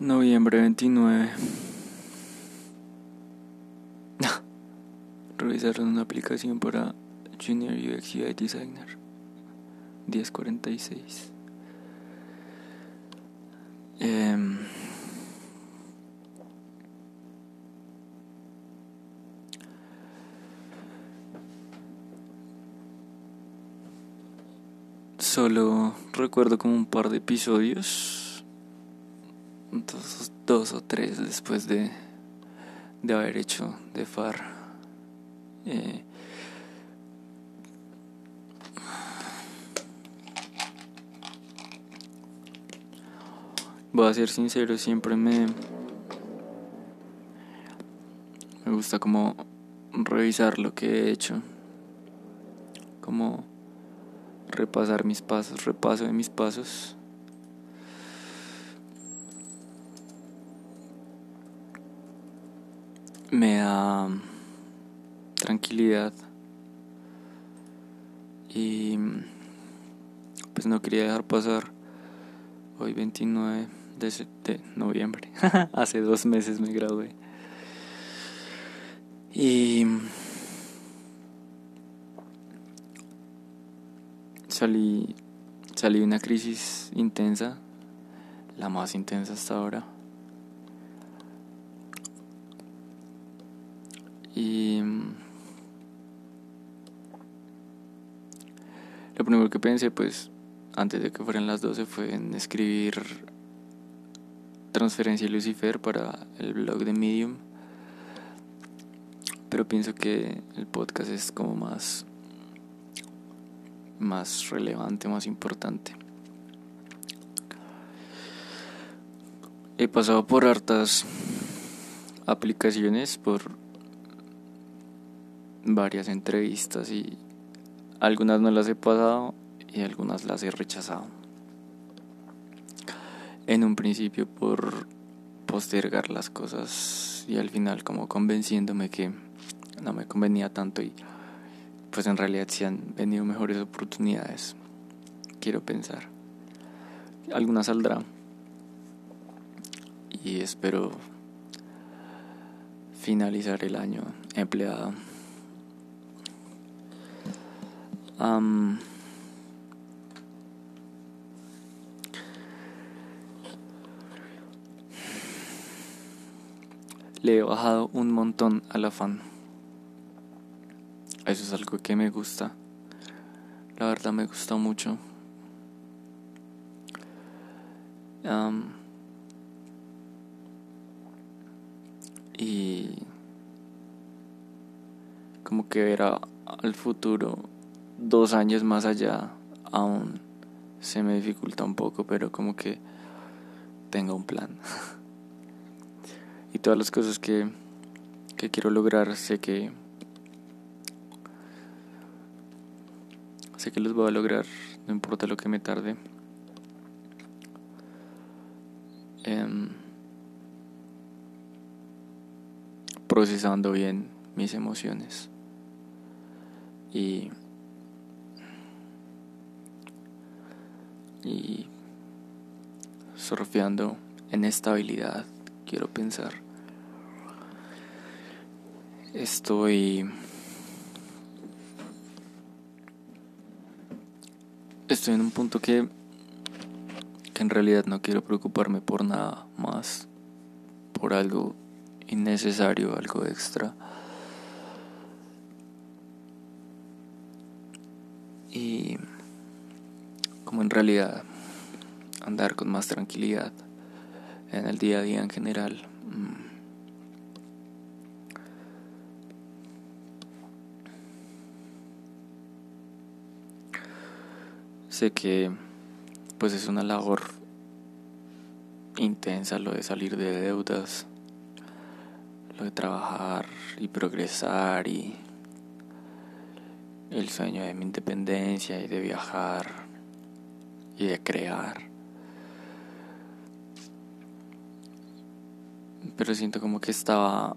Noviembre 29. Revisaron una aplicación para Junior UX UI Designer. 1046. Eh, solo recuerdo como un par de episodios, dos, o tres después de, de haber hecho de FAR. Eh, voy a ser sincero, siempre me, me gusta como revisar lo que he hecho, como repasar mis pasos, repaso de mis pasos. Me da tranquilidad y pues no quería dejar pasar hoy 29 de, de noviembre. Hace dos meses me gradué. Y salí, salí de una crisis intensa, la más intensa hasta ahora. Y lo primero que pensé, pues, antes de que fueran las 12, fue en escribir Transferencia Lucifer para el blog de Medium. Pero pienso que el podcast es como más más relevante, más importante. He pasado por hartas aplicaciones, por varias entrevistas y algunas no las he pasado y algunas las he rechazado. En un principio por postergar las cosas y al final como convenciéndome que no me convenía tanto y pues en realidad sí han venido mejores oportunidades, quiero pensar. Alguna saldrá y espero finalizar el año empleado. Le he bajado un montón al afán. Eso es algo que me gusta. La verdad me gusta mucho. y como que ver al futuro dos años más allá aún se me dificulta un poco, pero como que tengo un plan. y todas las cosas que, que quiero lograr sé que Sé que los voy a lograr, no importa lo que me tarde. Em, procesando bien mis emociones. Y, y surfeando en estabilidad, quiero pensar. Estoy estoy en un punto que, que en realidad no quiero preocuparme por nada más, por algo innecesario, algo extra. Y como en realidad andar con más tranquilidad en el día a día en general. Mm, Sé que pues es una labor intensa lo de salir de deudas, lo de trabajar y progresar y el sueño de mi independencia y de viajar y de crear. Pero siento como que estaba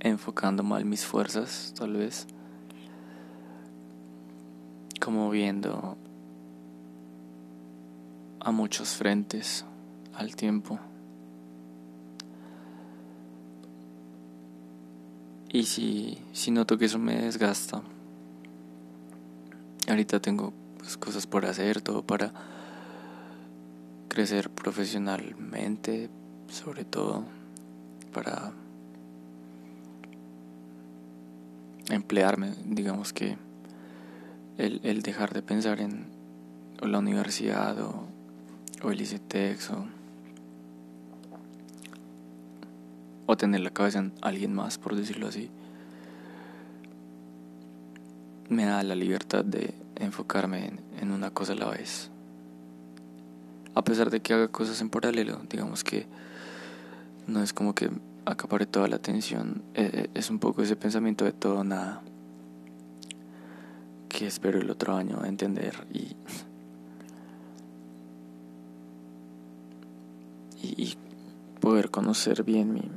enfocando mal mis fuerzas, tal vez como viendo a muchos frentes al tiempo. Y si, si noto que eso me desgasta, ahorita tengo pues, cosas por hacer, todo para crecer profesionalmente, sobre todo para emplearme, digamos que el, el dejar de pensar en la universidad o, el ICTEX o, o tener la cabeza en alguien más, por decirlo así, me da la libertad de enfocarme en, una cosa a la vez. A pesar de que haga cosas en paralelo, digamos que no es como que acapare toda la atención, eh, eh, es un poco ese pensamiento de todo nada que espero el otro año entender y, y, poder conocer bien mi,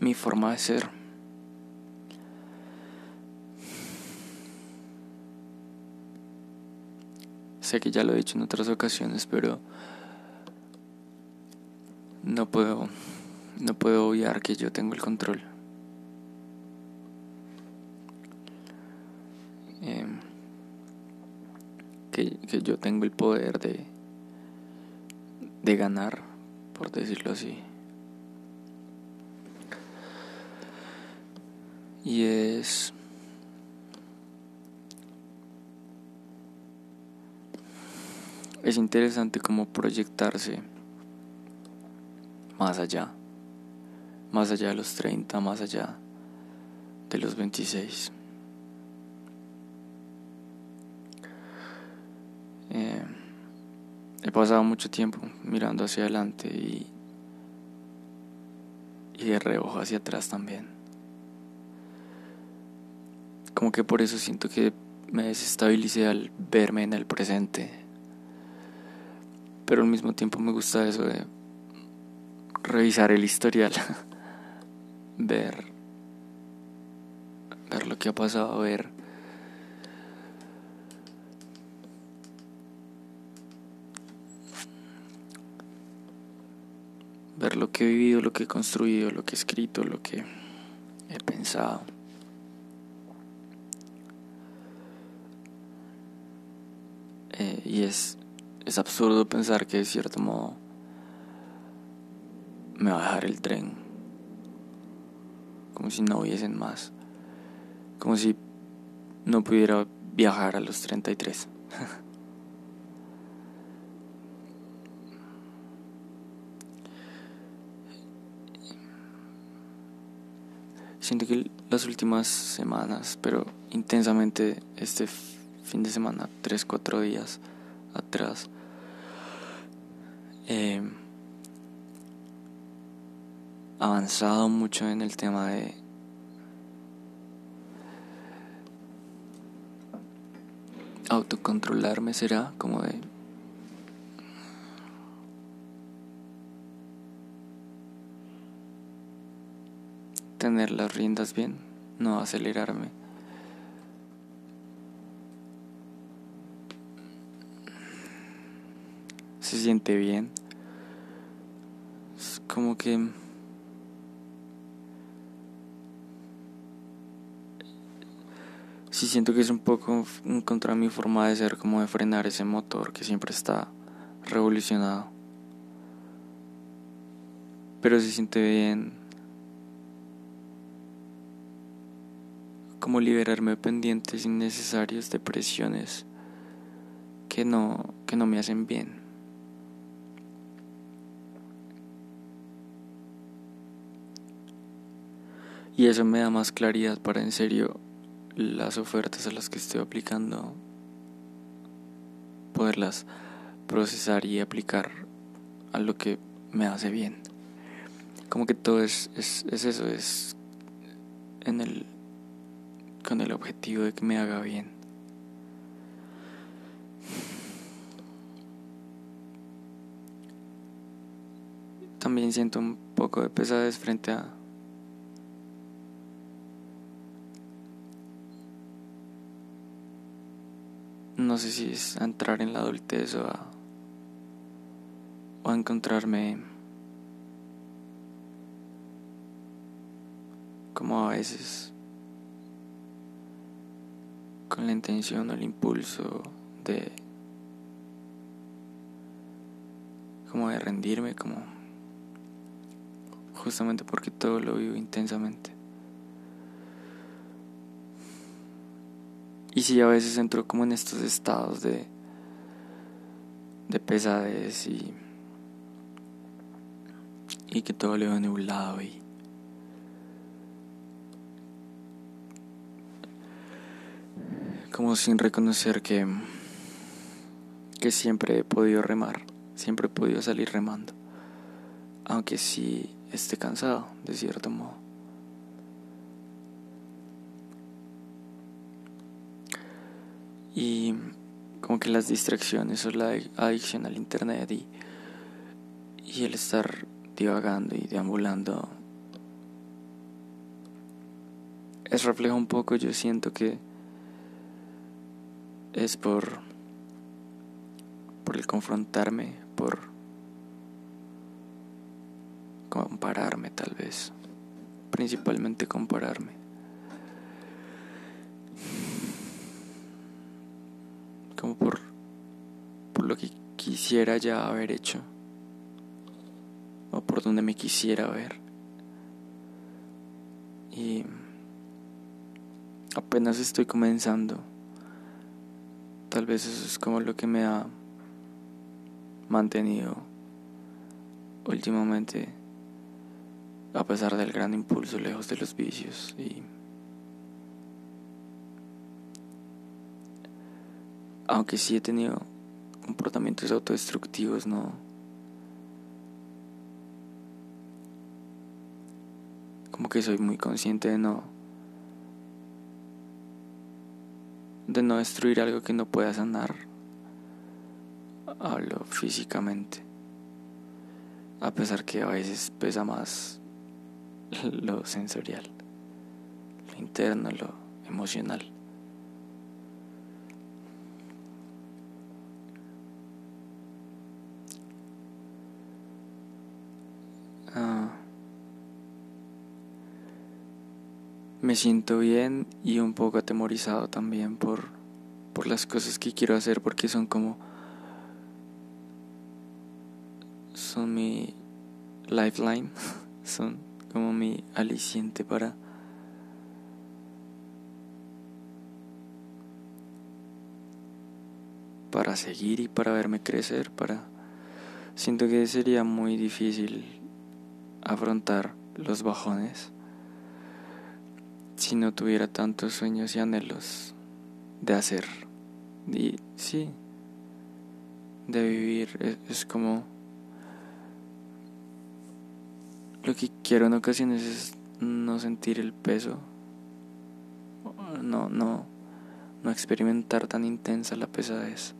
mi forma de ser. Sé que ya lo he dicho en otras ocasiones, pero no puedo no puedo obviar que yo tengo el control. Em, que, que yo tengo el poder de, de ganar, por decirlo así. Y es... Es interesante cómo proyectarse más allá más allá de los 30, más allá de los 26. Eh, he pasado mucho tiempo mirando hacia adelante y, y de reojo hacia atrás también. Como que por eso siento que me desestabilicé al verme en el presente. Pero al mismo tiempo me gusta eso de revisar el historial. ver, ver lo que ha pasado, ver ver lo que he vivido, lo que he construido, lo que he escrito, lo que he pensado. Eh, y es, es absurdo pensar que de cierto modo me va a dejar el tren como si no hubiesen más, como si no pudiera viajar a los 33. Siento que las últimas semanas, pero intensamente este fin de semana, 3, 4 días atrás, eh, avanzado mucho en el tema de autocontrolarme será como de tener las riendas bien, no acelerarme. Se siente bien. Es como que sí siento que es un poco contra mi forma de ser, como de frenar ese motor que siempre está revolucionado. Pero se siente bien como liberarme de pendientes innecesarios de presiones que no, que no me hacen bien. Y eso me da más claridad para en serio las ofertas a las que estoy aplicando, poderlas procesar y aplicar a lo que me hace bien. Como que todo es, es, es eso, es en el, con el objetivo de que me haga bien. También siento un poco de pesadez frente a no sé si es entrar en la adultez o a o a encontrarme como a veces con la intención o el impulso de como de rendirme como justamente porque todo lo vivo intensamente y si a veces entro como en estos estados de de pesadez y y que todo le va nublado y como sin reconocer que que siempre he podido remar, siempre he podido salir remando, aunque sí esté cansado de cierto modo. Y como que las distracciones o la adicción al internet y, y el estar divagando y deambulando es reflejo un poco, yo siento que es por por el confrontarme, por compararme tal vez, principalmente compararme. Como por por lo que quisiera ya haber hecho o por donde me quisiera ver. Y apenas estoy comenzando. Tal vez eso es como lo que me ha mantenido últimamente, a pesar del gran impulso lejos de los vicios. Y aunque sí he tenido comportamientos autodestructivos, no como que soy muy consciente de no de no destruir algo que no pueda sanar. Hablo físicamente. A pesar que a veces pesa más lo sensorial lo interno lo emocional me siento bien y un poco atemorizado también por, por las cosas que quiero hacer porque son como son mi lifeline son como mi aliciente para para seguir y para verme crecer para siento que sería muy difícil afrontar los bajones si no tuviera tantos sueños y anhelos de hacer. Y sí, de vivir es, como lo que quiero en ocasiones es no sentir el peso, no, no, no experimentar tan intensa la pesadez.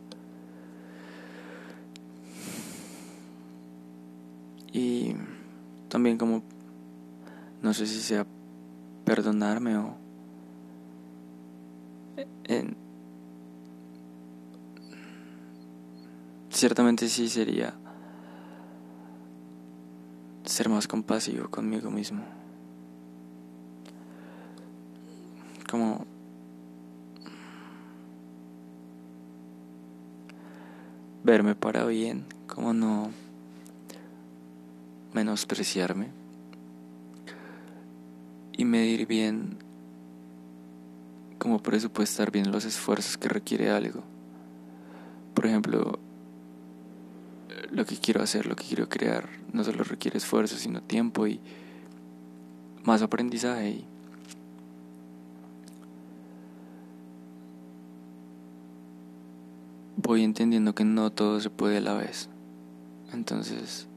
Y también como, no sé si sea perdonarme o en ciertamente sí sería ser más compasivo conmigo mismo. Como verme para bien como no menospreciarme y medir bien, como presupuestar bien los esfuerzos que requiere algo. Por ejemplo, lo que quiero hacer, lo que quiero crear, no solo requiere esfuerzo, sino tiempo y más aprendizaje. Voy entendiendo que no todo se puede a la vez. Entonces,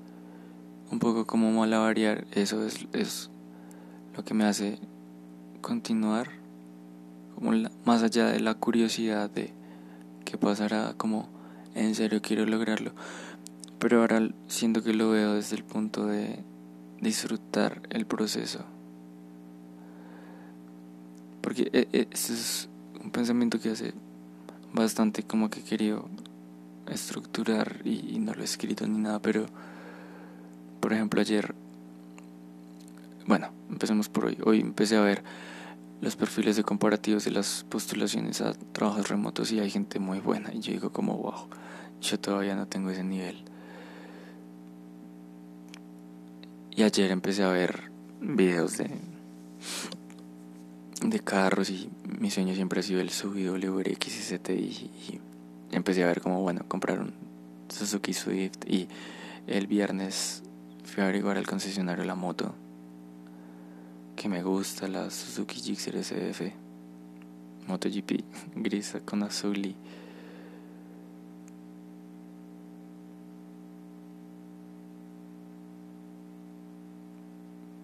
un poco como malavariar, eso es, es lo que me hace continuar como más allá de la curiosidad de qué pasará como en serio quiero lograrlo pero ahora siento que lo veo desde el punto de disfrutar el proceso. Porque e, e, ese es un pensamiento que hace bastante como que he querido estructurar y, no lo he escrito ni nada, pero por ejemplo ayer, bueno, empecemos por hoy. Hoy empecé a ver los perfiles de comparativos de las postulaciones a trabajos remotos y hay gente muy buena y yo digo como wow, yo todavía no tengo ese nivel. Y ayer empecé a ver videos de de carros y mi sueño siempre ha sido el WRX y, y empecé a ver como bueno comprar un Suzuki Swift y el viernes fui a averiguar al concesionario la moto que me gusta la Suzuki Gixxer SF MotoGP gris con azul y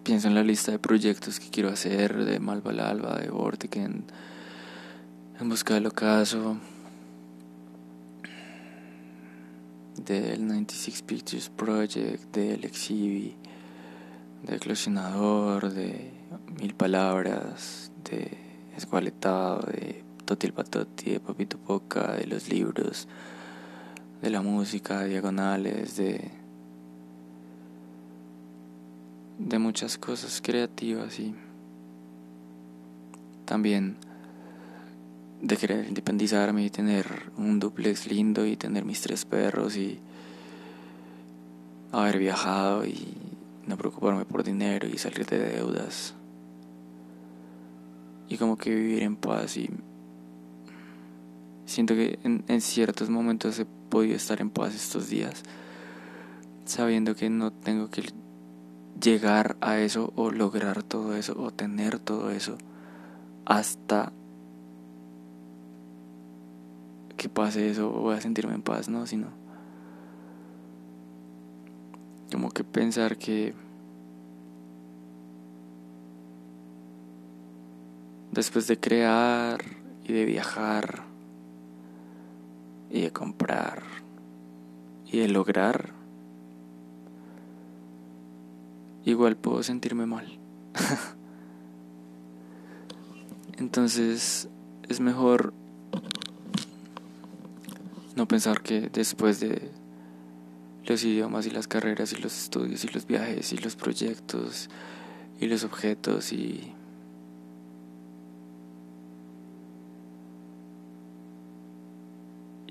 pienso en la lista de proyectos que quiero hacer de Malvalalba, de Vortic en, busca del ocaso del 96 Pictures Project, del Exibi, de Eclosionador, de Mil Palabras, de Esgualetado, de Totil Patoti, de Papito Poca, de los libros, de la música, diagonales, de, de muchas cosas creativas y también de querer independizarme y tener un duplex lindo y tener mis tres perros y haber viajado y no preocuparme por dinero y salir de deudas y como que vivir en paz y siento que en, ciertos momentos he podido estar en paz estos días sabiendo que no tengo que llegar a eso o lograr todo eso o tener todo eso hasta que pase eso voy a sentirme en paz, ¿no? Sino como que pensar que después de crear y de viajar y de comprar y de lograr, igual puedo sentirme mal. Entonces es mejor no pensar que después de los idiomas y las carreras y los estudios y los viajes y los proyectos y los objetos y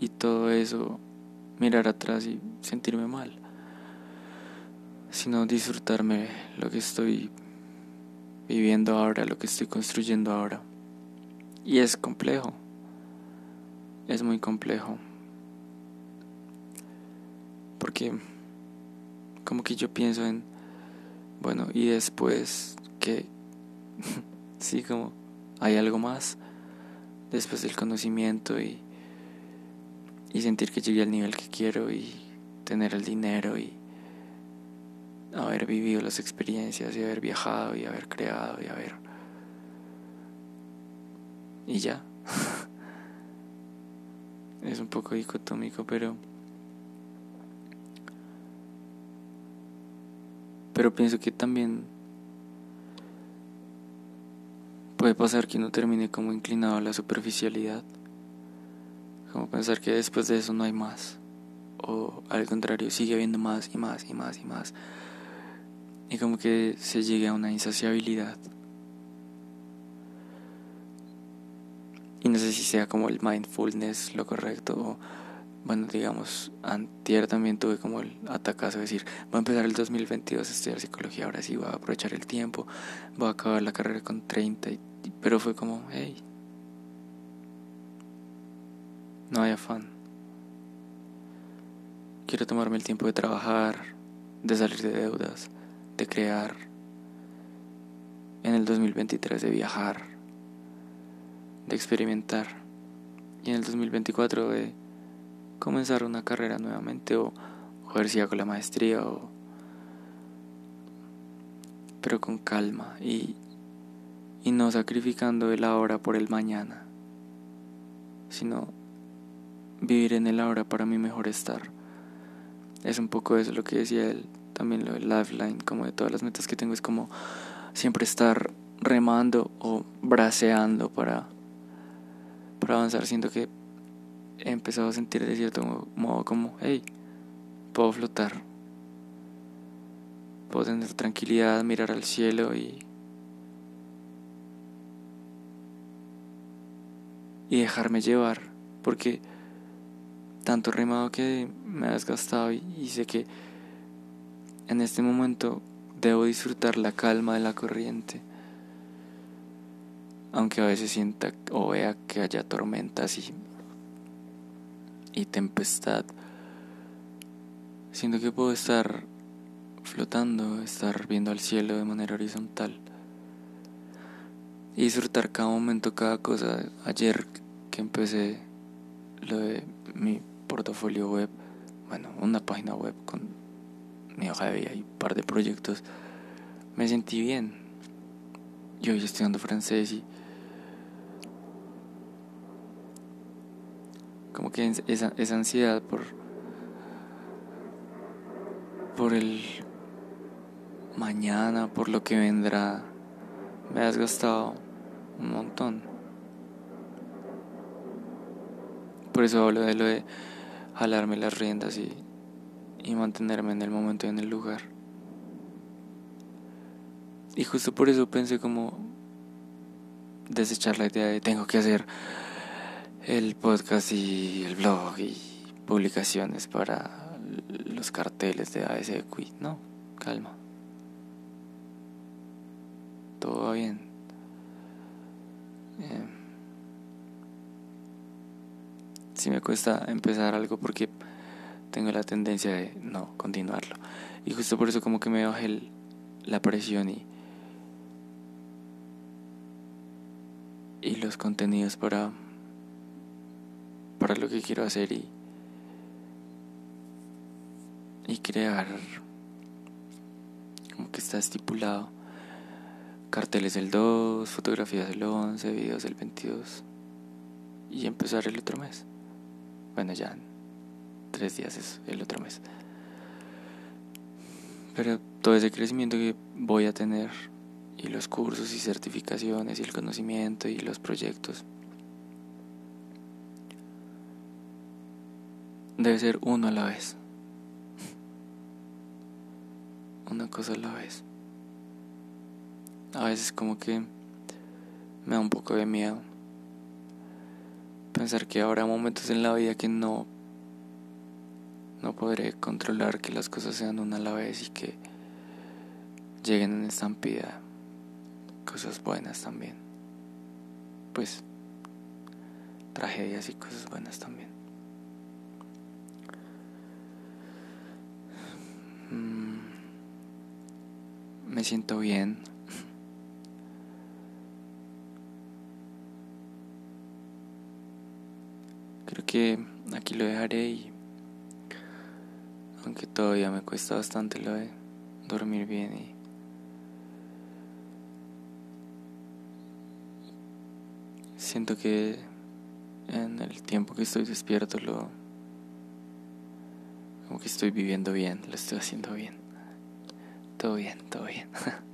y todo eso mirar atrás y sentirme mal sino disfrutarme lo que estoy viviendo ahora lo que estoy construyendo ahora. Y es complejo es muy complejo porque como que yo pienso en, bueno, y después que, sí, como hay algo más, después del conocimiento y, y sentir que llegué al nivel que quiero y tener el dinero y haber vivido las experiencias y haber viajado y haber creado y haber... Y ya. es un poco dicotómico, pero... Pero pienso que también puede pasar que uno termine como inclinado a la superficialidad. Pensar que después de eso no hay más. O al contrario, sigue habiendo más y más y más y más. Y como que se llegue a una insaciabilidad. Y no sé si sea como el mindfulness lo correcto o bueno, digamos, antier también tuve como el atacazo de decir, voy a empezar el 2022 a estudiar psicología, ahora sí voy a aprovechar el tiempo, voy a acabar la carrera con 30, pero fue como, hey, no hay afán. Quiero tomarme el tiempo de trabajar, de salir de deudas, de crear, en el 2023 de viajar, de experimentar, y en el 2024 de comenzar una carrera nuevamente o, o ver si hago la maestría o pero con calma y, y no sacrificando el ahora por el mañana, sino vivir en el ahora para mi mejor estar. Es un poco eso lo que decía él, también lo del lifeline, como de todas las metas que tengo, es como siempre estar remando o braceando para, para avanzar, siento que he empezado a sentir de cierto modo como, hey, puedo flotar, puedo tener tranquilidad, mirar al cielo y y dejarme llevar, porque tanto rimado que me has gastado y, sé que en este momento debo disfrutar la calma de la corriente, aunque a veces sienta o vea que haya tormentas y, y tempestad, siento que puedo estar flotando, estar viendo al cielo de manera horizontal y disfrutar cada momento, cada cosa. Ayer que empecé lo de mi portafolio web, bueno, una página web con mi hoja de vida y un par de proyectos, me sentí bien. Yo estoy estudiando francés y como que esa, esa ansiedad por por el mañana, por lo que vendrá, me has gastado un montón. Por eso hablo de lo de jalarme las riendas y, y mantenerme en el momento y en el lugar. Y justo por eso pensé como desechar la idea de tengo que hacer el podcast y el blog y publicaciones para los carteles de ASEQUI. No, calma. Todo va bien. Eh, si me cuesta empezar algo porque tengo la tendencia de no continuarlo. Y justo por eso como que me bajé la presión y, y los contenidos para, para lo que quiero hacer y, y crear como que está estipulado carteles del 2, fotografías del 11, videos del 22 y empezar el otro mes. Bueno, ya tres días es el otro mes. Pero todo ese crecimiento que voy a tener y los cursos y certificaciones y el conocimiento y los proyectos debe ser uno a la vez. Una cosa a la vez. A veces como que me da un poco de miedo pensar que habrá momentos en la vida que no no podré controlar que las cosas sean una a la vez y que lleguen en estampida cosas buenas también. Pues tragedias y cosas buenas también. Mm, me siento bien que aquí lo dejaré y aunque todavía me cuesta bastante lo de dormir bien y siento que en el tiempo que estoy despierto lo como que estoy viviendo bien, lo estoy haciendo bien. Todo bien, todo bien.